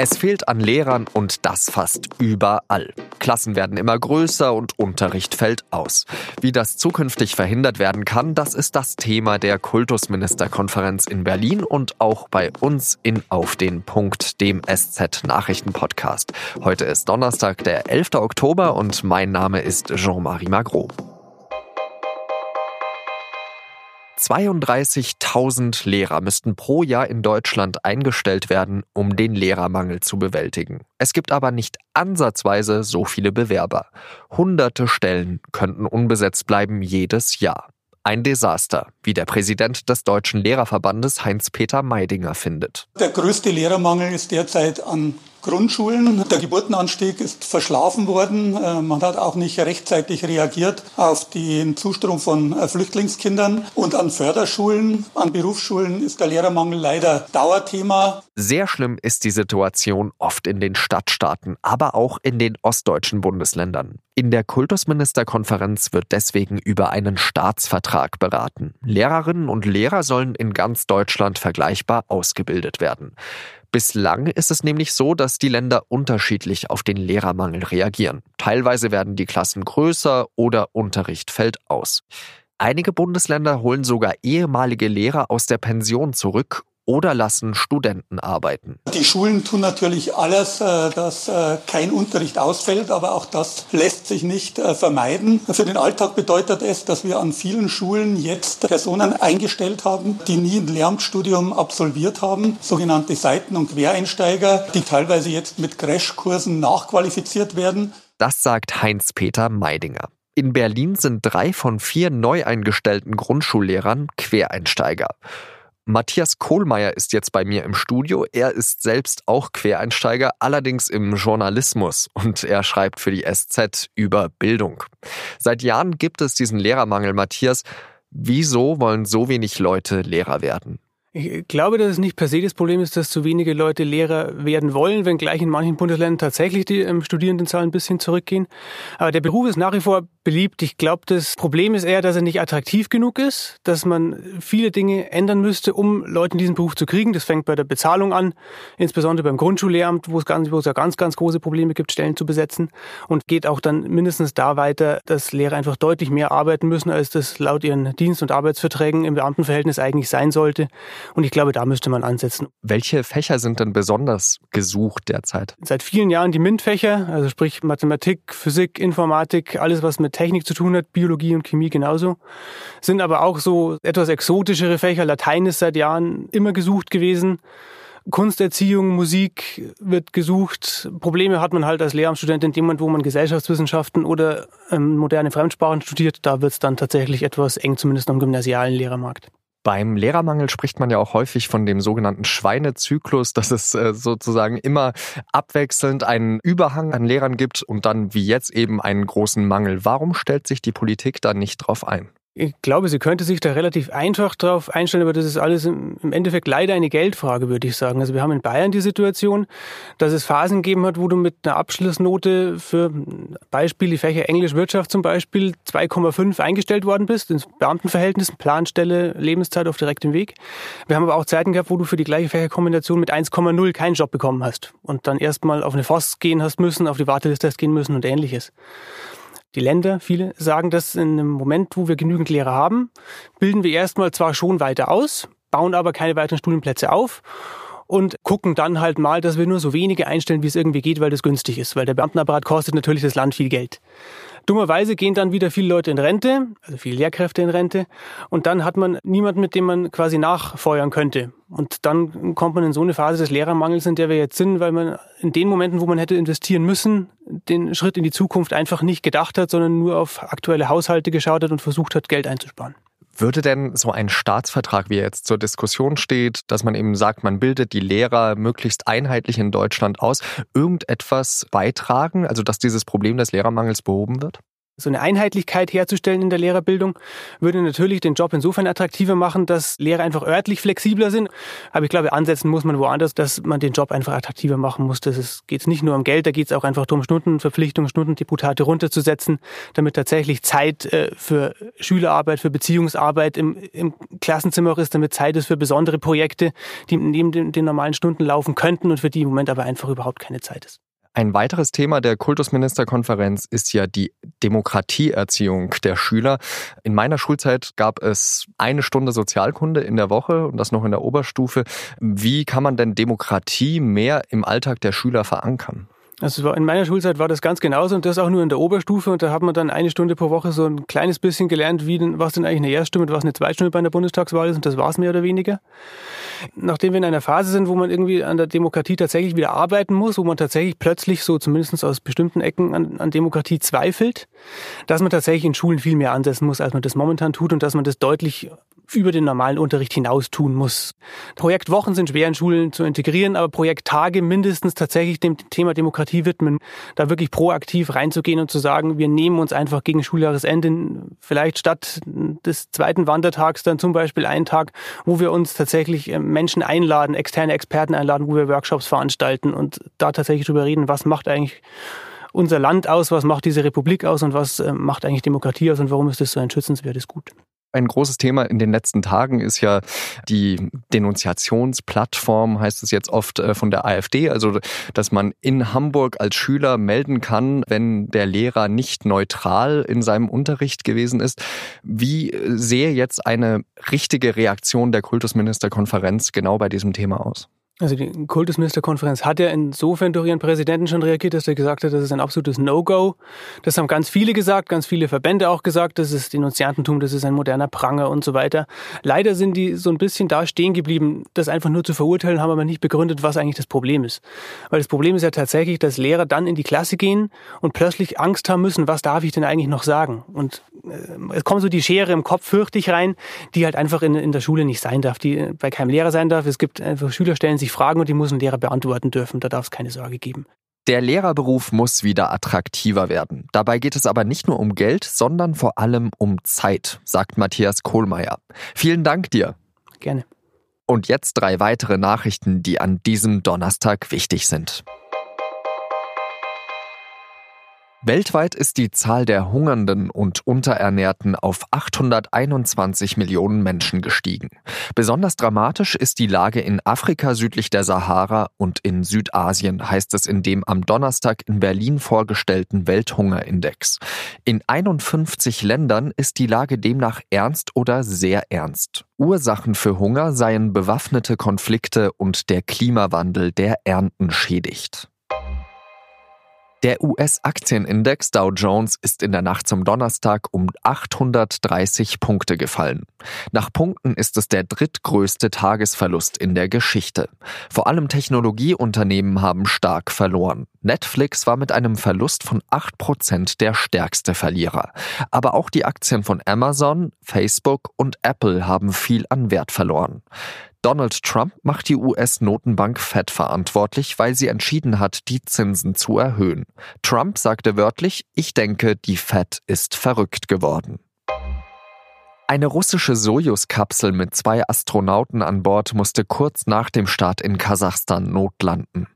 Es fehlt an Lehrern und das fast überall. Klassen werden immer größer und Unterricht fällt aus. Wie das zukünftig verhindert werden kann, das ist das Thema der Kultusministerkonferenz in Berlin und auch bei uns in Auf den Punkt, dem SZ Nachrichten Podcast. Heute ist Donnerstag, der 11. Oktober und mein Name ist Jean-Marie Magro. 32.000 Lehrer müssten pro Jahr in Deutschland eingestellt werden, um den Lehrermangel zu bewältigen. Es gibt aber nicht ansatzweise so viele Bewerber. Hunderte Stellen könnten unbesetzt bleiben jedes Jahr. Ein Desaster, wie der Präsident des Deutschen Lehrerverbandes Heinz-Peter Meidinger findet. Der größte Lehrermangel ist derzeit an Grundschulen. Der Geburtenanstieg ist verschlafen worden. Äh, man hat auch nicht rechtzeitig reagiert auf den Zustrom von äh, Flüchtlingskindern. Und an Förderschulen, an Berufsschulen ist der Lehrermangel leider Dauerthema. Sehr schlimm ist die Situation oft in den Stadtstaaten, aber auch in den ostdeutschen Bundesländern. In der Kultusministerkonferenz wird deswegen über einen Staatsvertrag beraten. Lehrerinnen und Lehrer sollen in ganz Deutschland vergleichbar ausgebildet werden. Bislang ist es nämlich so, dass die Länder unterschiedlich auf den Lehrermangel reagieren. Teilweise werden die Klassen größer oder Unterricht fällt aus. Einige Bundesländer holen sogar ehemalige Lehrer aus der Pension zurück oder lassen Studenten arbeiten. Die Schulen tun natürlich alles, äh, dass äh, kein Unterricht ausfällt, aber auch das lässt sich nicht äh, vermeiden. Für den Alltag bedeutet es, dass wir an vielen Schulen jetzt Personen eingestellt haben, die nie ein Lehramtsstudium absolviert haben, sogenannte Seiten- und Quereinsteiger, die teilweise jetzt mit Crashkursen nachqualifiziert werden. Das sagt Heinz-Peter Meidinger. In Berlin sind drei von vier neu eingestellten Grundschullehrern Quereinsteiger. Matthias Kohlmeier ist jetzt bei mir im Studio. Er ist selbst auch Quereinsteiger, allerdings im Journalismus und er schreibt für die SZ über Bildung. Seit Jahren gibt es diesen Lehrermangel, Matthias. Wieso wollen so wenig Leute Lehrer werden? Ich glaube, dass es nicht per se das Problem ist, dass zu wenige Leute Lehrer werden wollen, wenngleich in manchen Bundesländern tatsächlich die ähm, Studierendenzahlen ein bisschen zurückgehen. Aber der Beruf ist nach wie vor beliebt. Ich glaube, das Problem ist eher, dass er nicht attraktiv genug ist, dass man viele Dinge ändern müsste, um Leute in diesen Beruf zu kriegen. Das fängt bei der Bezahlung an, insbesondere beim Grundschullehramt, wo es, ganz, wo es ja ganz, ganz große Probleme gibt, Stellen zu besetzen. Und geht auch dann mindestens da weiter, dass Lehrer einfach deutlich mehr arbeiten müssen, als das laut ihren Dienst- und Arbeitsverträgen im Beamtenverhältnis eigentlich sein sollte. Und ich glaube, da müsste man ansetzen. Welche Fächer sind denn besonders gesucht derzeit? Seit vielen Jahren die MINT-Fächer, also sprich Mathematik, Physik, Informatik, alles was mit Technik zu tun hat, Biologie und Chemie genauso. Sind aber auch so etwas exotischere Fächer. Latein ist seit Jahren immer gesucht gewesen. Kunsterziehung, Musik wird gesucht. Probleme hat man halt als Lehramtsstudent in dem Moment, wo man Gesellschaftswissenschaften oder ähm, moderne Fremdsprachen studiert. Da wird es dann tatsächlich etwas eng, zumindest am gymnasialen Lehrermarkt. Beim Lehrermangel spricht man ja auch häufig von dem sogenannten Schweinezyklus, dass es äh, sozusagen immer abwechselnd einen Überhang an Lehrern gibt und dann wie jetzt eben einen großen Mangel. Warum stellt sich die Politik da nicht drauf ein? Ich glaube, sie könnte sich da relativ einfach drauf einstellen, aber das ist alles im Endeffekt leider eine Geldfrage, würde ich sagen. Also wir haben in Bayern die Situation, dass es Phasen gegeben hat, wo du mit einer Abschlussnote für Beispiel die Fächer Englisch, Wirtschaft zum Beispiel 2,5 eingestellt worden bist, ins Beamtenverhältnis, Planstelle, Lebenszeit auf direktem Weg. Wir haben aber auch Zeiten gehabt, wo du für die gleiche Fächerkombination mit 1,0 keinen Job bekommen hast und dann erstmal auf eine FOS gehen hast müssen, auf die Warteliste hast gehen müssen und ähnliches. Die Länder, viele sagen, dass in einem Moment, wo wir genügend Lehrer haben, bilden wir erstmal zwar schon weiter aus, bauen aber keine weiteren Studienplätze auf und gucken dann halt mal, dass wir nur so wenige einstellen, wie es irgendwie geht, weil das günstig ist, weil der Beamtenapparat kostet natürlich das Land viel Geld. Dummerweise gehen dann wieder viele Leute in Rente, also viele Lehrkräfte in Rente, und dann hat man niemanden, mit dem man quasi nachfeuern könnte. Und dann kommt man in so eine Phase des Lehrermangels, in der wir jetzt sind, weil man in den Momenten, wo man hätte investieren müssen, den Schritt in die Zukunft einfach nicht gedacht hat, sondern nur auf aktuelle Haushalte geschaut hat und versucht hat, Geld einzusparen. Würde denn so ein Staatsvertrag, wie er jetzt zur Diskussion steht, dass man eben sagt, man bildet die Lehrer möglichst einheitlich in Deutschland aus, irgendetwas beitragen, also dass dieses Problem des Lehrermangels behoben wird? So eine Einheitlichkeit herzustellen in der Lehrerbildung würde natürlich den Job insofern attraktiver machen, dass Lehrer einfach örtlich flexibler sind. Aber ich glaube, ansetzen muss man woanders, dass man den Job einfach attraktiver machen muss. Das geht nicht nur um Geld, da geht es auch einfach darum, Stundenverpflichtungen, Stundendeputate runterzusetzen, damit tatsächlich Zeit äh, für Schülerarbeit, für Beziehungsarbeit im, im Klassenzimmer auch ist, damit Zeit ist für besondere Projekte, die neben den, den normalen Stunden laufen könnten und für die im Moment aber einfach überhaupt keine Zeit ist. Ein weiteres Thema der Kultusministerkonferenz ist ja die Demokratieerziehung der Schüler. In meiner Schulzeit gab es eine Stunde Sozialkunde in der Woche und das noch in der Oberstufe. Wie kann man denn Demokratie mehr im Alltag der Schüler verankern? Also in meiner Schulzeit war das ganz genauso und das auch nur in der Oberstufe und da hat man dann eine Stunde pro Woche so ein kleines bisschen gelernt, wie denn, was denn eigentlich eine Erststimme und was eine Zweitstimme bei einer Bundestagswahl ist und das war es mehr oder weniger. Nachdem wir in einer Phase sind, wo man irgendwie an der Demokratie tatsächlich wieder arbeiten muss, wo man tatsächlich plötzlich so zumindest aus bestimmten Ecken an, an Demokratie zweifelt, dass man tatsächlich in Schulen viel mehr ansetzen muss, als man das momentan tut und dass man das deutlich über den normalen Unterricht hinaus tun muss. Projektwochen sind schwer in Schulen zu integrieren, aber Projekttage mindestens tatsächlich dem Thema Demokratie widmen, da wirklich proaktiv reinzugehen und zu sagen, wir nehmen uns einfach gegen Schuljahresende vielleicht statt des zweiten Wandertags dann zum Beispiel einen Tag, wo wir uns tatsächlich äh, Menschen einladen, externe Experten einladen, wo wir Workshops veranstalten und da tatsächlich drüber reden, was macht eigentlich unser Land aus, was macht diese Republik aus und was äh, macht eigentlich Demokratie aus und warum ist das so ein schützenswertes Gut. Ein großes Thema in den letzten Tagen ist ja die Denunziationsplattform, heißt es jetzt oft äh, von der AfD, also dass man in Hamburg als Schüler melden kann, wenn der Lehrer nicht neutral in seinem Unterricht gewesen ist. Wie sehe jetzt eine richtige Reaktion der Kultusministerkonferenz genau bei diesem Thema aus? Also die Kultusministerkonferenz hat ja insofern durch ihren Präsidenten schon reagiert, dass er gesagt hat, das ist ein absolutes No-Go. Das haben ganz viele gesagt, ganz viele Verbände auch gesagt, das ist Denunziantentum, das ist ein moderner Pranger und so weiter. Leider sind die so ein bisschen da stehen geblieben, das einfach nur zu verurteilen, haben aber nicht begründet, was eigentlich das Problem ist. Weil das Problem ist ja tatsächlich, dass Lehrer dann in die Klasse gehen und plötzlich Angst haben müssen, was darf ich denn eigentlich noch sagen? Und es kommt so die Schere im Kopf fürchte ich rein, die halt einfach in, in der Schule nicht sein darf, die bei keinem Lehrer sein darf. Es gibt einfach Schüler stellen sich sich Fragen und die muss ein Lehrer beantworten dürfen. Da darf es keine Sorge geben. Der Lehrerberuf muss wieder attraktiver werden. Dabei geht es aber nicht nur um Geld, sondern vor allem um Zeit, sagt Matthias Kohlmeier. Vielen Dank dir. Gerne. Und jetzt drei weitere Nachrichten, die an diesem Donnerstag wichtig sind. Weltweit ist die Zahl der Hungernden und Unterernährten auf 821 Millionen Menschen gestiegen. Besonders dramatisch ist die Lage in Afrika südlich der Sahara und in Südasien, heißt es in dem am Donnerstag in Berlin vorgestellten Welthungerindex. In 51 Ländern ist die Lage demnach ernst oder sehr ernst. Ursachen für Hunger seien bewaffnete Konflikte und der Klimawandel, der Ernten schädigt. Der US-Aktienindex Dow Jones ist in der Nacht zum Donnerstag um 830 Punkte gefallen. Nach Punkten ist es der drittgrößte Tagesverlust in der Geschichte. Vor allem Technologieunternehmen haben stark verloren. Netflix war mit einem Verlust von 8 Prozent der stärkste Verlierer. Aber auch die Aktien von Amazon, Facebook und Apple haben viel an Wert verloren. Donald Trump macht die US-Notenbank Fed verantwortlich, weil sie entschieden hat, die Zinsen zu erhöhen. Trump sagte wörtlich, ich denke, die Fed ist verrückt geworden. Eine russische Sojus-Kapsel mit zwei Astronauten an Bord musste kurz nach dem Start in Kasachstan notlanden.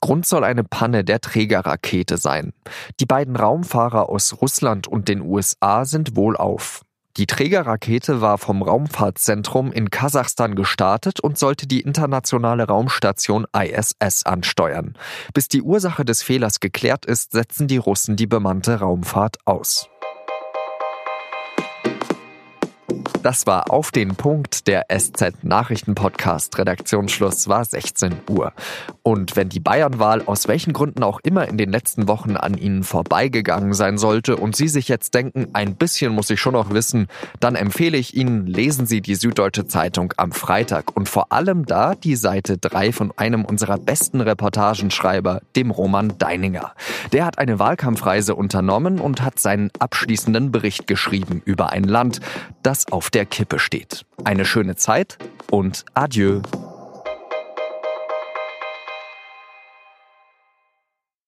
Grund soll eine Panne der Trägerrakete sein. Die beiden Raumfahrer aus Russland und den USA sind wohlauf. Die Trägerrakete war vom Raumfahrtzentrum in Kasachstan gestartet und sollte die internationale Raumstation ISS ansteuern. Bis die Ursache des Fehlers geklärt ist, setzen die Russen die bemannte Raumfahrt aus. Das war auf den Punkt der SZ Nachrichten Podcast. Redaktionsschluss war 16 Uhr. Und wenn die Bayernwahl aus welchen Gründen auch immer in den letzten Wochen an Ihnen vorbeigegangen sein sollte und Sie sich jetzt denken, ein bisschen muss ich schon noch wissen, dann empfehle ich Ihnen, lesen Sie die Süddeutsche Zeitung am Freitag und vor allem da die Seite 3 von einem unserer besten Reportagenschreiber, dem Roman Deininger. Der hat eine Wahlkampfreise unternommen und hat seinen abschließenden Bericht geschrieben über ein Land, das der Kippe steht. Eine schöne Zeit und adieu.